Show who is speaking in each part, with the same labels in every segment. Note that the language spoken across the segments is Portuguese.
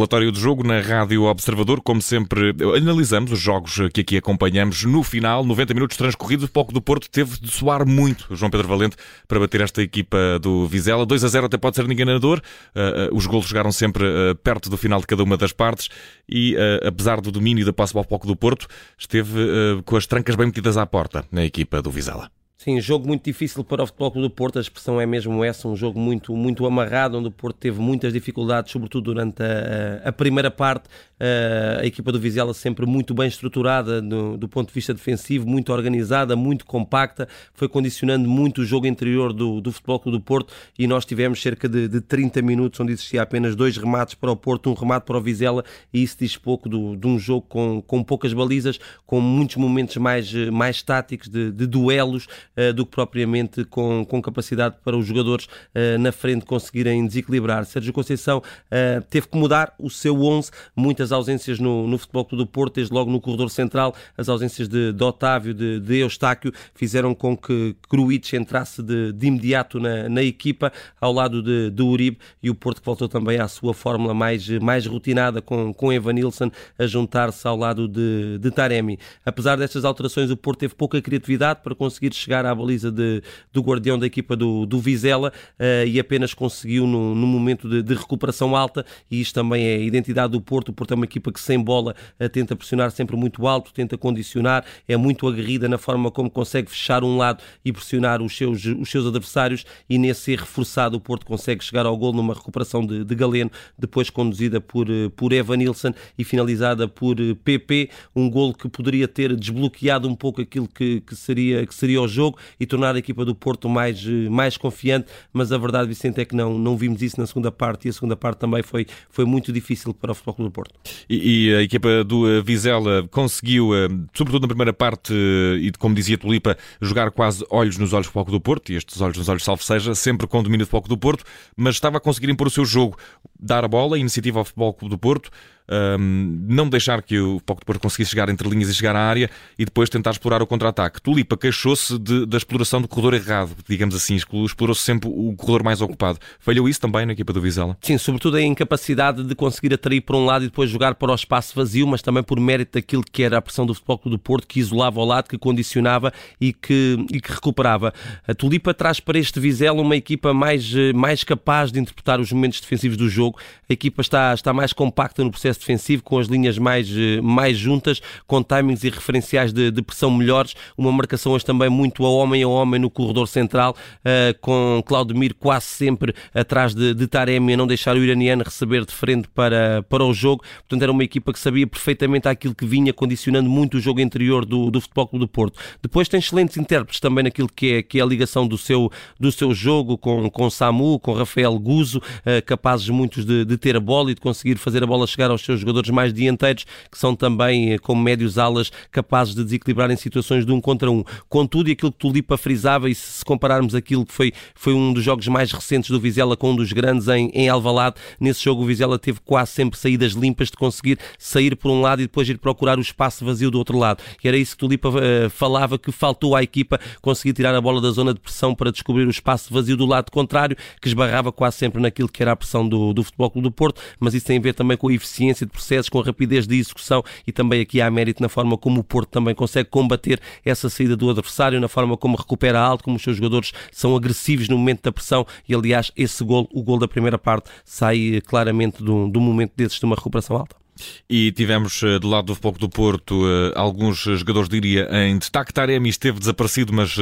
Speaker 1: Relatório de jogo na Rádio Observador, como sempre, analisamos os jogos que aqui acompanhamos. No final, 90 minutos transcorridos, o Foco do Porto teve de soar muito João Pedro Valente para bater esta equipa do Vizela. 2 a 0 até pode ser enganador. Uh, uh, os golos chegaram sempre uh, perto do final de cada uma das partes e, apesar do domínio da posse ao Foco do Porto, esteve com as trancas bem metidas à porta na equipa do Vizela.
Speaker 2: Sim, jogo muito difícil para o Futebol Clube do Porto, a expressão é mesmo essa, um jogo muito, muito amarrado, onde o Porto teve muitas dificuldades, sobretudo durante a, a primeira parte. A equipa do Vizela sempre muito bem estruturada no, do ponto de vista defensivo, muito organizada, muito compacta, foi condicionando muito o jogo interior do, do Futebol Clube do Porto e nós tivemos cerca de, de 30 minutos onde existia apenas dois remates para o Porto, um remate para o Vizela e isso diz pouco do, de um jogo com, com poucas balizas, com muitos momentos mais, mais táticos de, de duelos uh, do que propriamente com, com capacidade para os jogadores uh, na frente conseguirem desequilibrar. Sérgio Conceição uh, teve que mudar o seu 11, muitas ausências no, no Futebol Clube do Porto, desde logo no corredor central, as ausências de, de Otávio, de, de Eustáquio, fizeram com que Gruitch entrasse de, de imediato na, na, equipa, ao lado de, de Uribe, e o Porto que voltou também à sua fórmula mais, mais rotinada, com, com Evan Nilsson a juntar-se ao lado de, de Taremi. Apesar destas alterações, o Porto teve pouca criatividade para conseguir chegar à baliza de, do guardião da equipa do, do Vizela uh, e apenas conseguiu no, no momento de, de, recuperação alta, e isto também é a identidade do Porto. O Porto é uma equipa que sem bola uh, tenta pressionar sempre muito alto, tenta condicionar, é muito aguerrida na forma como consegue fechar um lado e pressionar os seus, os seus adversários, e nesse reforçado o Porto consegue chegar ao gol numa recuperação de, de Galeno, depois conduzida por, eh, por Evan Nilsson e finalizada por PP, um gol que poderia ter desbloqueado um pouco aquilo que, que, seria, que seria o jogo e tornar a equipa do Porto mais, eh, mais confiante, mas a verdade, Vicente, é que não, não vimos isso na segunda parte e a segunda parte também foi, foi muito difícil para o Futebol Clube do Porto.
Speaker 1: E, a equipa do eh, Vizela conseguiu, eh, sobretudo na primeira parte, e como dizia Tulipa, jogar quase olhos nos olhos do Futebol do Porto, e estes olhos nos olhos, salvo seja, sempre com domínio do Futebol do Porto, mas estava a conseguir impor o seu jogo, dar a bola, iniciativa ao Futebol Clube do Porto, um, não deixar que o Foco de Porto conseguisse chegar entre linhas e chegar à área e depois tentar explorar o contra-ataque. Tulipa queixou-se da exploração do corredor errado, digamos assim, explorou-se sempre o corredor mais ocupado. Falhou isso também na equipa do Vizela?
Speaker 2: Sim, sobretudo a incapacidade de conseguir atrair por um lado e depois jogar para o espaço vazio, mas também por mérito daquilo que era a pressão do Futebol do Porto, que isolava ao lado, que condicionava e que, e que recuperava. A Tulipa traz para este Vizela uma equipa mais, mais capaz de interpretar os momentos defensivos do jogo. A equipa está, está mais compacta no processo defensivo, com as linhas mais, eh, mais juntas, com timings e referenciais de, de pressão melhores, uma marcação hoje também muito a homem a homem no corredor central, uh, com Claudemir quase sempre atrás de, de Taremi, a não deixar o iraniano receber de frente para, para o jogo. Portanto, era uma equipa que sabia perfeitamente aquilo que vinha, condicionando muito o jogo interior do, do Futebol Clube do Porto. Depois tem excelentes intérpretes também naquilo que é, que é a ligação do seu, do seu jogo, com, com Samu, com Rafael Guzo, uh, capazes muitos de, de ter a bola e de conseguir fazer a bola chegar aos seus jogadores mais dianteiros, que são também, eh, como médios alas, capazes de desequilibrar em situações de um contra um. Contudo, aquilo que Tulipa frisava, e se compararmos aquilo que foi, foi um dos jogos mais recentes do Vizela com um dos grandes em, em Alvalade, nesse jogo o Vizela teve quase sempre saídas limpas de conseguir sair por um lado e depois ir procurar o espaço vazio do outro lado. E era isso que Tulipa uh, falava, que faltou à equipa conseguir tirar a bola da zona de pressão para descobrir o espaço vazio do lado contrário, que esbarrava quase sempre naquilo que era a pressão do, do Futebol Clube do Porto, mas isso tem a ver também com a eficiência de processos, com a rapidez de execução e também aqui há mérito na forma como o Porto também consegue combater essa saída do adversário, na forma como recupera alto, como os seus jogadores são agressivos no momento da pressão e aliás esse gol, o gol da primeira parte, sai eh, claramente do, do momento desses de uma recuperação alta.
Speaker 1: E tivemos eh, do lado do Foco do Porto eh, alguns jogadores, diria, em destaque. Taremi esteve desaparecido, mas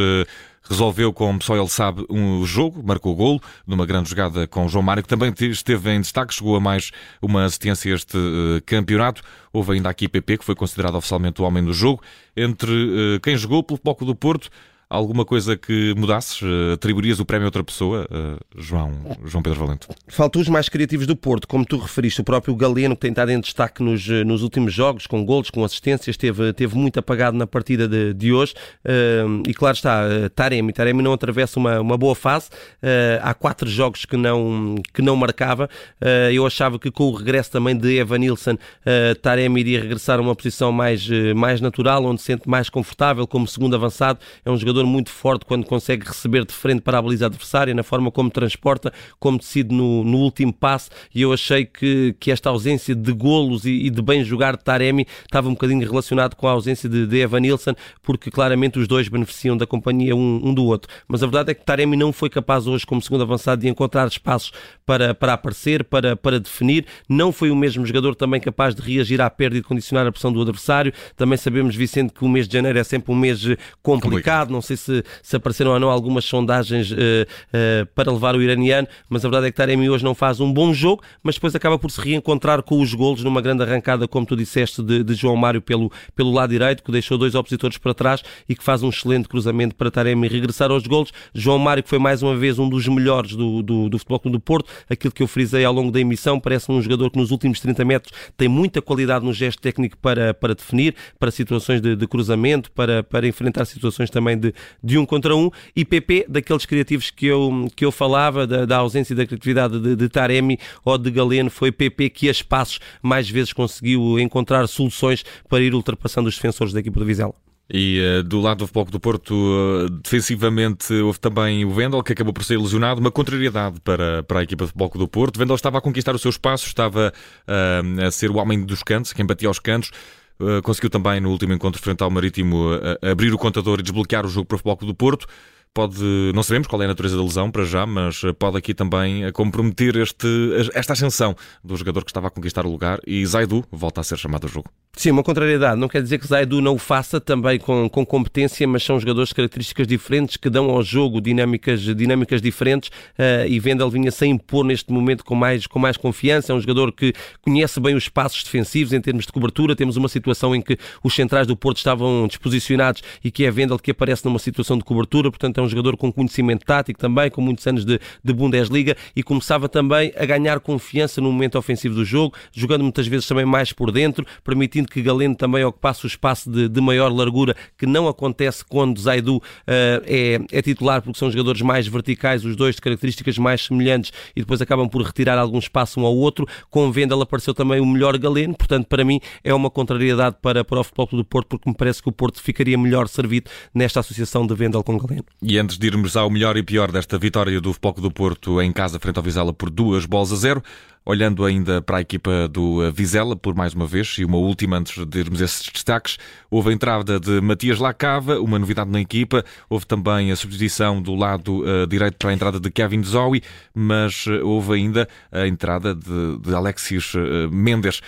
Speaker 1: resolveu, como só ele sabe, um jogo, marcou golo numa grande jogada com João Mário, que também esteve em destaque, chegou a mais uma assistência a este uh, campeonato. Houve ainda aqui PP, que foi considerado oficialmente o homem do jogo. Entre uh, quem jogou pelo Foco do Porto, Alguma coisa que mudasses? Eh, atribuirias o prémio a outra pessoa, uh, João, João Pedro Valente?
Speaker 2: Faltou os mais criativos do Porto, como tu referiste, o próprio Galeno, que tem estado em destaque nos, eh, nos últimos jogos, com golos, com assistências, teve, teve muito apagado na partida de, de hoje. E claro está, Taremi. Taremi não atravessa uma, uma boa fase. há quatro jogos que não, que não marcava. eu achava que com o regresso também de Evan Nilsson, Taremi iria regressar a uma posição mais, mais natural, onde se sente mais confortável como segundo avançado. É um jogador jogador muito forte quando consegue receber de frente para a baliza adversária, na forma como transporta, como decide no, no último passe, e eu achei que, que esta ausência de golos e, e de bem jogar de Taremi estava um bocadinho relacionado com a ausência de, de Evan Nilsson, porque claramente os dois beneficiam da companhia um, um, do outro. Mas a verdade é que Taremi não foi capaz hoje, como segundo avançado, de encontrar espaços para, para aparecer, para, para definir. Não foi o mesmo jogador também capaz de reagir à perda e de condicionar a pressão do adversário. Também sabemos, Vicente, que o mês de janeiro é sempre um mês complicado. complicado. Não sei se, se apareceram ou não algumas sondagens uh, uh, para levar o iraniano, mas a verdade é que Taremi hoje não faz um bom jogo, mas depois acaba por se reencontrar com os golos numa grande arrancada, como tu disseste, de, de João Mário pelo, pelo lado direito, que deixou dois opositores para trás e que faz um excelente cruzamento para Taremi regressar aos golos. João Mário, que foi mais uma vez um dos melhores do, do, do Futebol Clube do Porto, aquilo que eu frisei ao longo da emissão, parece um jogador que nos últimos 30 metros tem muita qualidade no gesto técnico para, para definir, para situações de, de cruzamento, para, para enfrentar situações também de, de um contra um. E PP, daqueles criativos que eu, que eu falava, da, da ausência da criatividade de, de Taremi ou de Galeno, foi PP que a espaços mais vezes conseguiu encontrar soluções para ir ultrapassando os defensores da equipa do Vizela.
Speaker 1: E uh, do lado do Futebol do Porto, uh, defensivamente, houve também o Vendel, que acabou por ser ilusionado, uma contrariedade para, para a equipa do Futebol do Porto. Vendel estava a conquistar o seu espaço, estava uh, a ser o homem dos cantos, quem batia aos cantos. Conseguiu também, no último encontro frente ao Marítimo, abrir o contador e desbloquear o jogo para o Futebol do Porto pode, não sabemos qual é a natureza da lesão para já, mas pode aqui também comprometer este, esta ascensão do jogador que estava a conquistar o lugar e Zaidu volta a ser chamado ao jogo.
Speaker 2: Sim, uma contrariedade. Não quer dizer que Zaidu não o faça também com, com competência, mas são jogadores de características diferentes que dão ao jogo dinâmicas, dinâmicas diferentes uh, e Vendel vinha sem impor neste momento com mais, com mais confiança. É um jogador que conhece bem os espaços defensivos em termos de cobertura. Temos uma situação em que os centrais do Porto estavam disposicionados e que é Vendel que aparece numa situação de cobertura. Portanto, é um jogador com conhecimento tático também, com muitos anos de, de Bundesliga e começava também a ganhar confiança no momento ofensivo do jogo, jogando muitas vezes também mais por dentro, permitindo que Galeno também ocupasse o espaço de, de maior largura, que não acontece quando Zaidu uh, é, é, titular, porque são jogadores mais verticais, os dois de características mais semelhantes, e depois acabam por retirar algum espaço um ao outro. Com Vendel apareceu também o melhor Galeno, portanto, para mim é uma contrariedade para, para o Futebol do Porto, porque me parece que o Porto ficaria melhor servido nesta associação de Vendel com Galeno.
Speaker 1: E antes de irmos ao melhor e pior desta vitória do Futebol do Porto em casa, frente ao Vizela, por duas bolas a zero, Olhando ainda para a equipa do eh, Vizela, por mais uma vez, e uma última antes de irmos esses destaques, houve a entrada de Matias Lacava, uma novidade na equipa, houve também a substituição do lado uh, direito para a entrada de Kevin Zoe, mas uh, houve ainda a entrada de, de Alexis uh, Mendes.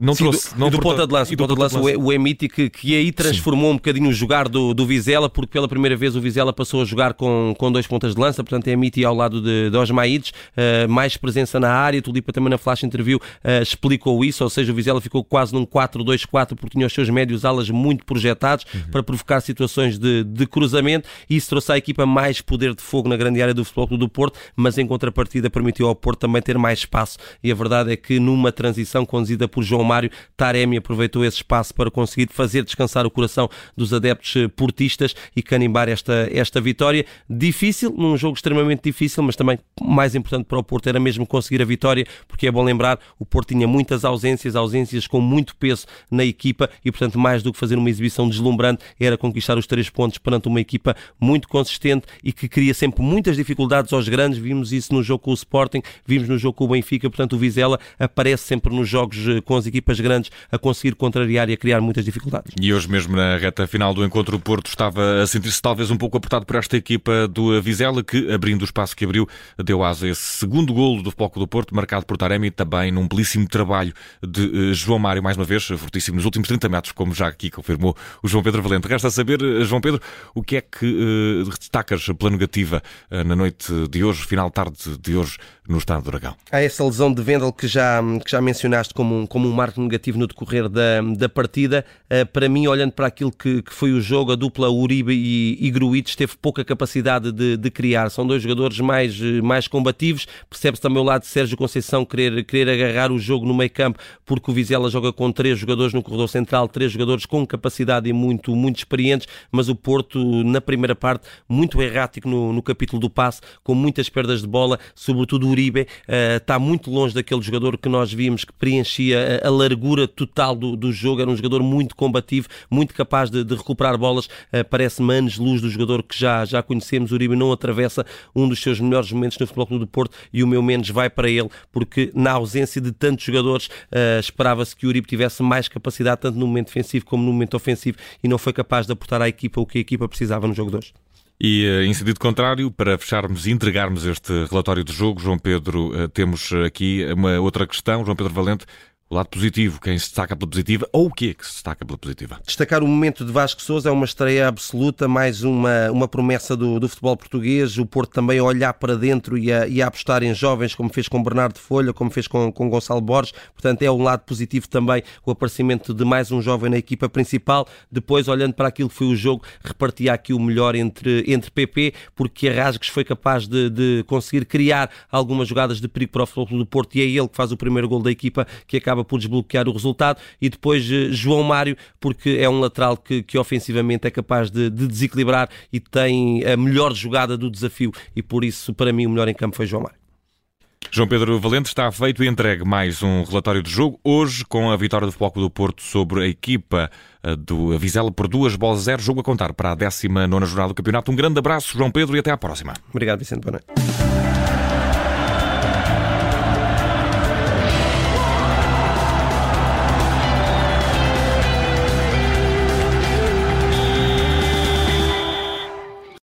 Speaker 2: Não Sim, trouxe, do, não do ponta de lança, do ponta de lança, o, o Emiti que, que aí transformou Sim. um bocadinho o jogar do, do Vizela, porque pela primeira vez o Vizela passou a jogar com, com dois pontas de lança, portanto é Emiti ao lado de, de Osmaides, uh, mais presença na área, Tulipa também na flash interview uh, explicou isso, ou seja, o Vizela ficou quase num 4-2-4 porque tinha os seus médios alas muito projetados uhum. para provocar situações de, de cruzamento e isso trouxe à equipa mais poder de fogo na grande área do Futebol do Porto, mas em contrapartida permitiu ao Porto também ter mais espaço e a verdade é que numa transição conduzida por João Mário, Taremi aproveitou esse espaço para conseguir fazer descansar o coração dos adeptos eh, portistas e canimbar esta, esta vitória. Difícil, num jogo extremamente difícil, mas também mais importante para o Porto era mesmo conseguir a vitória, porque é bom lembrar, o Porto tinha muitas ausências, ausências com muito peso na equipa e, portanto, mais do que fazer uma exibição deslumbrante, era conquistar os três pontos perante uma equipa muito consistente e que cria sempre muitas dificuldades aos grandes. Vimos isso no jogo com o Sporting, vimos no jogo com o Benfica, portanto, o Vizela aparece sempre nos jogos eh, com as equipas grandes grandes a conseguir contrariar e a criar muitas dificuldades.
Speaker 1: E hoje mesmo na reta final do encontro o Porto estava a sentir-se talvez um pouco apertado por esta equipa do Vizela que, abrindo o espaço que abriu, deu asa a esse segundo golo do Foco do Porto, marcado por Taremi, também num belíssimo trabalho de eh, João Mário, mais uma vez, fortíssimo nos últimos 30 metros, como já aqui confirmou o João Pedro Valente. Resta saber, eh, João Pedro, o que é que uh, destacas pela negativa uh, na noite de hoje, final tarde de hoje, no estado do Dragão?
Speaker 2: Há essa lesão de Vendel que já, que já mencionaste como um, como um marco negativo no decorrer da, da partida. Uh, para mim, olhando para aquilo que, que, foi o jogo, a dupla Uribe e, e Gruites teve pouca capacidade de, de, criar. São dois jogadores mais, mais combativos. Percebe-se também o lado de Sérgio Conceição querer, querer agarrar o jogo no meio campo, porque o Vizela joga com três jogadores no corredor central, três jogadores com capacidade e muito, muito experientes, mas o Porto, na primeira parte, muito errático no, no capítulo do passe, com muitas perdas de bola, sobretudo o Uribe uh, está muito longe daquele jogador que nós vimos que preenchia a, a largura total do, do jogo, era um jogador muito combativo, muito capaz de, de recuperar bolas, uh, parece-me anos luz do jogador que já, já conhecemos, o Uribe não atravessa um dos seus melhores momentos no Futebol Clube do Porto e o meu menos vai para ele, porque na ausência de tantos jogadores uh, esperava-se que o Uribe tivesse mais capacidade, tanto no momento defensivo como no momento ofensivo, e não foi capaz de aportar à equipa o que a equipa precisava no jogo de hoje.
Speaker 1: E eh, em sentido contrário, para fecharmos e entregarmos este relatório de jogo, João Pedro, eh, temos aqui uma outra questão. João Pedro Valente, o lado positivo, quem se destaca pela positiva ou o que é que se destaca pela positiva?
Speaker 2: Destacar o momento de Vasco Souza é uma estreia absoluta, mais uma, uma promessa do, do futebol português. O Porto também a olhar para dentro e a, e a apostar em jovens, como fez com Bernardo Folha, como fez com, com Gonçalo Borges. Portanto, é um lado positivo também o aparecimento de mais um jovem na equipa principal. Depois, olhando para aquilo que foi o jogo, repartia aqui o melhor entre, entre PP, porque Arrasques foi capaz de, de conseguir criar algumas jogadas de perigo para o futebol do Porto e é ele que faz o primeiro gol da equipa que acaba acaba por desbloquear o resultado. E depois eh, João Mário, porque é um lateral que, que ofensivamente é capaz de, de desequilibrar e tem a melhor jogada do desafio. E por isso, para mim, o melhor em campo foi João Mário.
Speaker 1: João Pedro Valente está feito e entregue mais um relatório de jogo, hoje com a vitória do Futebol do Porto sobre a equipa eh, do Vizela por duas bolas a zero. Jogo a contar para a 19 jornada do campeonato. Um grande abraço, João Pedro, e até à próxima.
Speaker 2: Obrigado, Vicente. Boa noite.